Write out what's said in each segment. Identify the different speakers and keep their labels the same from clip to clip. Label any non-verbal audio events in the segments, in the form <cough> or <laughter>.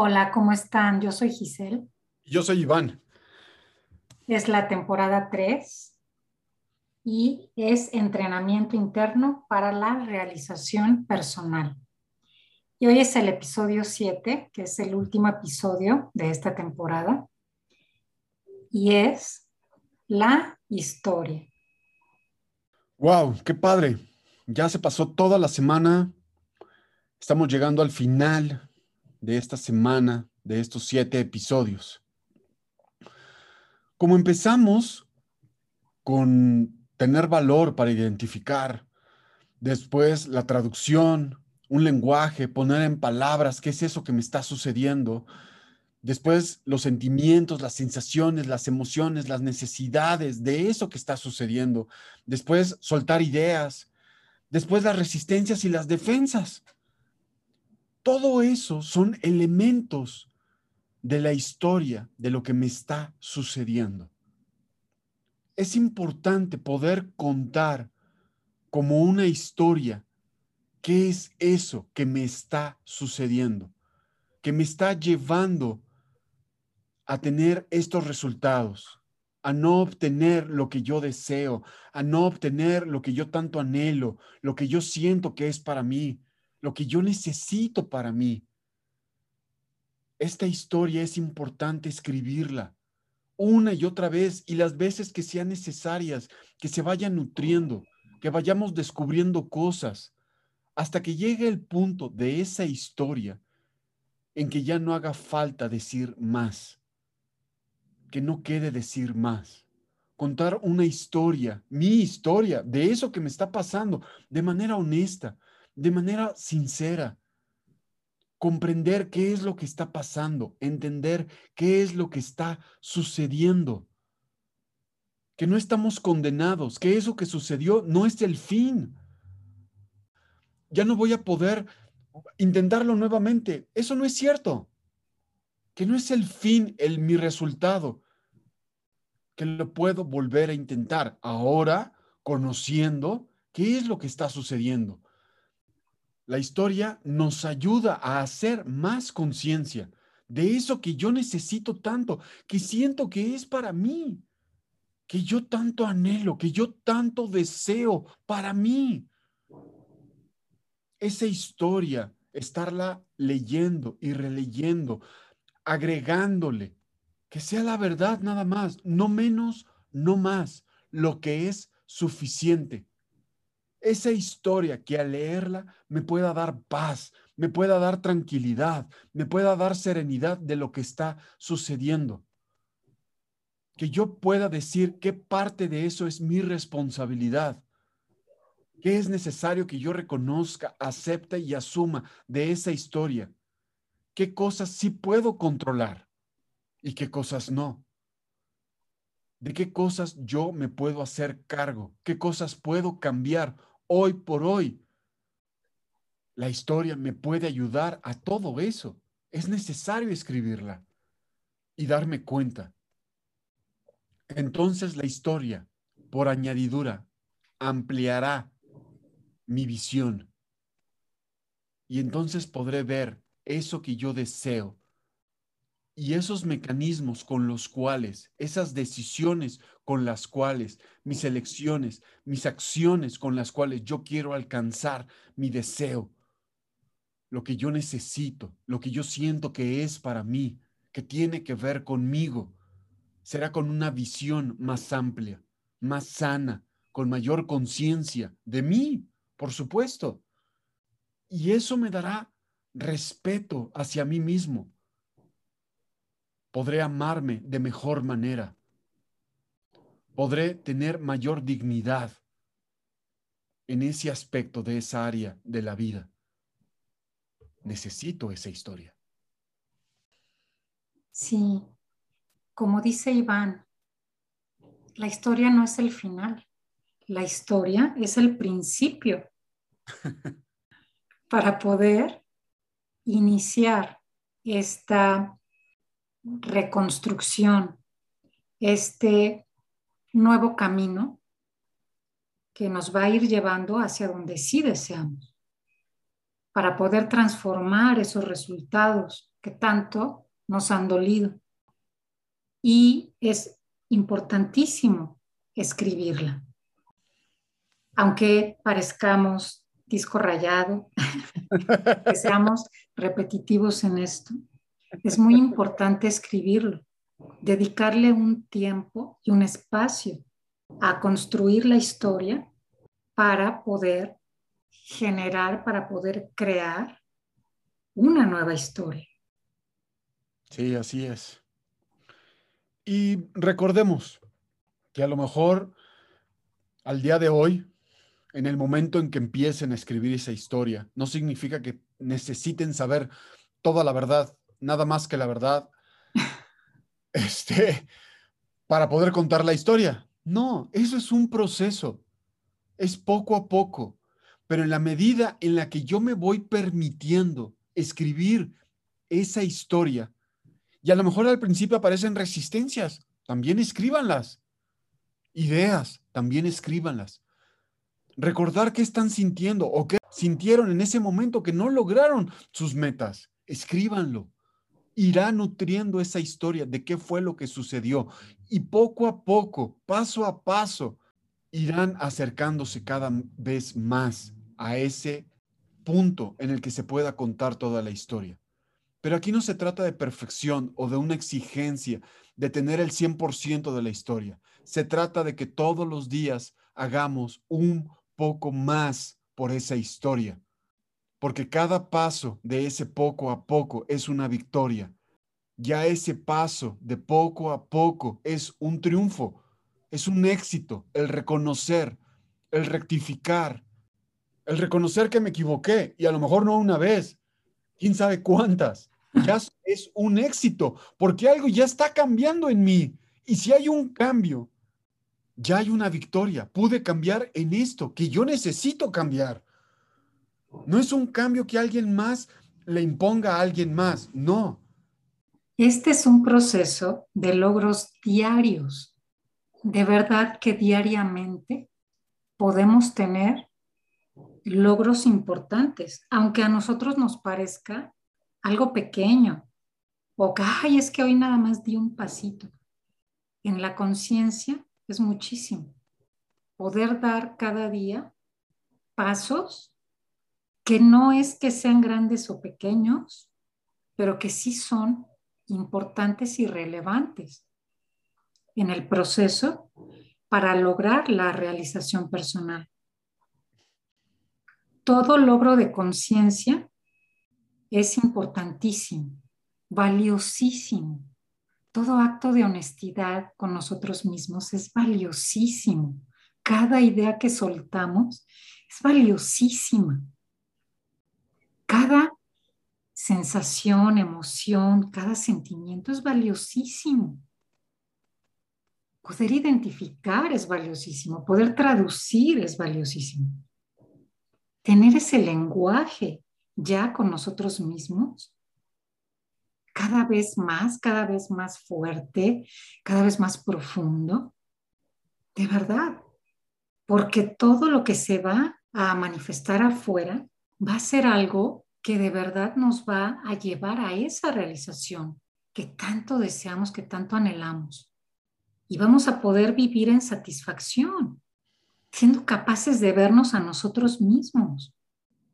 Speaker 1: Hola, ¿cómo están? Yo soy Giselle.
Speaker 2: Yo soy Iván.
Speaker 1: Es la temporada 3 y es entrenamiento interno para la realización personal. Y hoy es el episodio 7, que es el último episodio de esta temporada. Y es la historia.
Speaker 2: ¡Wow! ¡Qué padre! Ya se pasó toda la semana. Estamos llegando al final de esta semana, de estos siete episodios. Como empezamos con tener valor para identificar, después la traducción, un lenguaje, poner en palabras qué es eso que me está sucediendo, después los sentimientos, las sensaciones, las emociones, las necesidades de eso que está sucediendo, después soltar ideas, después las resistencias y las defensas. Todo eso son elementos de la historia de lo que me está sucediendo. Es importante poder contar como una historia qué es eso que me está sucediendo, que me está llevando a tener estos resultados, a no obtener lo que yo deseo, a no obtener lo que yo tanto anhelo, lo que yo siento que es para mí, lo que yo necesito para mí. Esta historia es importante escribirla una y otra vez y las veces que sean necesarias, que se vayan nutriendo, que vayamos descubriendo cosas, hasta que llegue el punto de esa historia en que ya no haga falta decir más, que no quede decir más. Contar una historia, mi historia, de eso que me está pasando, de manera honesta, de manera sincera. Comprender qué es lo que está pasando, entender qué es lo que está sucediendo. Que no estamos condenados, que eso que sucedió no es el fin. Ya no voy a poder intentarlo nuevamente. Eso no es cierto. Que no es el fin, el mi resultado. Que lo puedo volver a intentar ahora conociendo qué es lo que está sucediendo la historia nos ayuda a hacer más conciencia de eso que yo necesito tanto, que siento que es para mí, que yo tanto anhelo, que yo tanto deseo para mí. Esa historia, estarla leyendo y releyendo, agregándole, que sea la verdad nada más, no menos, no más, lo que es suficiente esa historia que al leerla me pueda dar paz, me pueda dar tranquilidad, me pueda dar serenidad de lo que está sucediendo. Que yo pueda decir qué parte de eso es mi responsabilidad. ¿Qué es necesario que yo reconozca, acepte y asuma de esa historia? ¿Qué cosas sí puedo controlar y qué cosas no? ¿De qué cosas yo me puedo hacer cargo? ¿Qué cosas puedo cambiar hoy por hoy. La historia me puede ayudar a todo eso. Es necesario escribirla y darme cuenta. Entonces la historia, por añadidura, ampliará mi visión. Y entonces podré ver eso que yo deseo y esos mecanismos con los cuales, esas decisiones con las cuales, mis elecciones, mis acciones con las cuales yo quiero alcanzar mi deseo, lo que yo necesito, lo que yo siento que es para mí, que tiene que ver conmigo, será con una visión más amplia, más sana, con mayor conciencia de mí, por supuesto. Y eso me dará respeto hacia mí mismo podré amarme de mejor manera, podré tener mayor dignidad en ese aspecto de esa área de la vida. Necesito esa historia.
Speaker 1: Sí, como dice Iván, la historia no es el final, la historia es el principio <laughs> para poder iniciar esta reconstrucción, este nuevo camino que nos va a ir llevando hacia donde sí deseamos, para poder transformar esos resultados que tanto nos han dolido. Y es importantísimo escribirla. Aunque parezcamos disco rayado, <laughs> que seamos repetitivos en esto, es muy importante escribirlo, dedicarle un tiempo y un espacio a construir la historia para poder generar, para poder crear una nueva historia.
Speaker 2: Sí, así es. Y recordemos que a lo mejor al día de hoy, en el momento en que empiecen a escribir esa historia, no significa que necesiten saber toda la verdad, nada más que la verdad, <laughs> este, para poder contar la historia. No, eso es un proceso, es poco a poco, pero en la medida en la que yo me voy permitiendo escribir esa historia, y a lo mejor al principio aparecen resistencias, también escríbanlas. Ideas, también escríbanlas. Recordar qué están sintiendo o qué sintieron en ese momento que no lograron sus metas. Escríbanlo. Irá nutriendo esa historia de qué fue lo que sucedió. Y poco a poco, paso a paso, irán acercándose cada vez más a ese punto en el que se pueda contar toda la historia. Pero aquí no se trata de perfección o de una exigencia de tener el 100% de la historia. Se trata de que todos los días hagamos un poco más por esa historia. Porque cada paso de ese poco a poco es una victoria. Ya ese paso de poco a poco es un triunfo, es un éxito, el reconocer, el rectificar, el reconocer que me equivoqué y a lo mejor no una vez, quién sabe cuántas, ya <laughs> es un éxito, porque algo ya está cambiando en mí. Y si hay un cambio, ya hay una victoria. Pude cambiar en esto que yo necesito cambiar. No es un cambio que alguien más le imponga a alguien más, no.
Speaker 1: Este es un proceso de logros diarios. De verdad que diariamente podemos tener logros importantes, aunque a nosotros nos parezca algo pequeño, o ay, es que hoy nada más di un pasito. En la conciencia es muchísimo. Poder dar cada día pasos que no es que sean grandes o pequeños, pero que sí son importantes y relevantes en el proceso para lograr la realización personal. Todo logro de conciencia es importantísimo, valiosísimo. Todo acto de honestidad con nosotros mismos es valiosísimo. Cada idea que soltamos es valiosísima. Cada sensación, emoción, cada sentimiento es valiosísimo. Poder identificar es valiosísimo, poder traducir es valiosísimo. Tener ese lenguaje ya con nosotros mismos, cada vez más, cada vez más fuerte, cada vez más profundo, de verdad, porque todo lo que se va a manifestar afuera va a ser algo que de verdad nos va a llevar a esa realización que tanto deseamos, que tanto anhelamos. Y vamos a poder vivir en satisfacción, siendo capaces de vernos a nosotros mismos,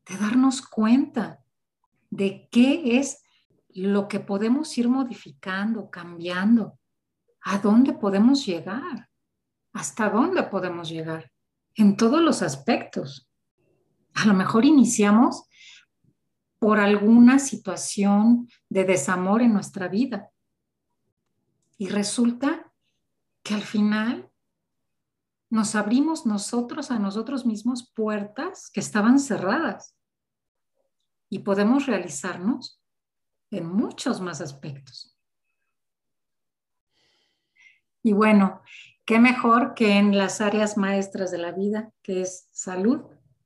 Speaker 1: de darnos cuenta de qué es lo que podemos ir modificando, cambiando, a dónde podemos llegar, hasta dónde podemos llegar, en todos los aspectos. A lo mejor iniciamos por alguna situación de desamor en nuestra vida y resulta que al final nos abrimos nosotros a nosotros mismos puertas que estaban cerradas y podemos realizarnos en muchos más aspectos. Y bueno, qué mejor que en las áreas maestras de la vida, que es salud,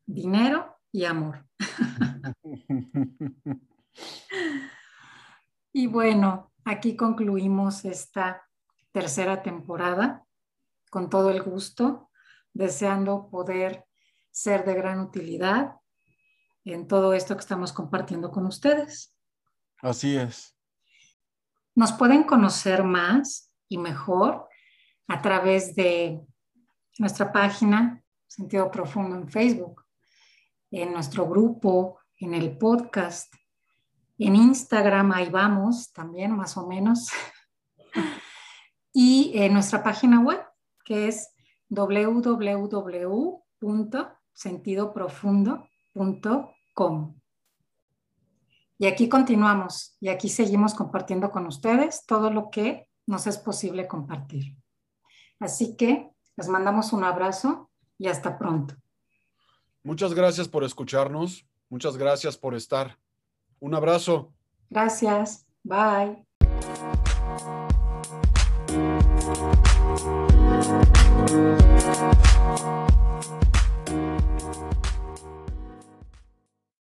Speaker 1: dinero y amor. <laughs> <laughs> y bueno, aquí concluimos esta tercera temporada con todo el gusto, deseando poder ser de gran utilidad en todo esto que estamos compartiendo con ustedes.
Speaker 2: Así es.
Speaker 1: Nos pueden conocer más y mejor a través de nuestra página Sentido Profundo en Facebook, en nuestro grupo, en el podcast, en Instagram, ahí vamos también más o menos, <laughs> y en nuestra página web, que es www.sentidoprofundo.com. Y aquí continuamos y aquí seguimos compartiendo con ustedes todo lo que nos es posible compartir. Así que les mandamos un abrazo y hasta pronto.
Speaker 2: Muchas gracias por escucharnos. Muchas gracias por estar. Un abrazo.
Speaker 1: Gracias. Bye.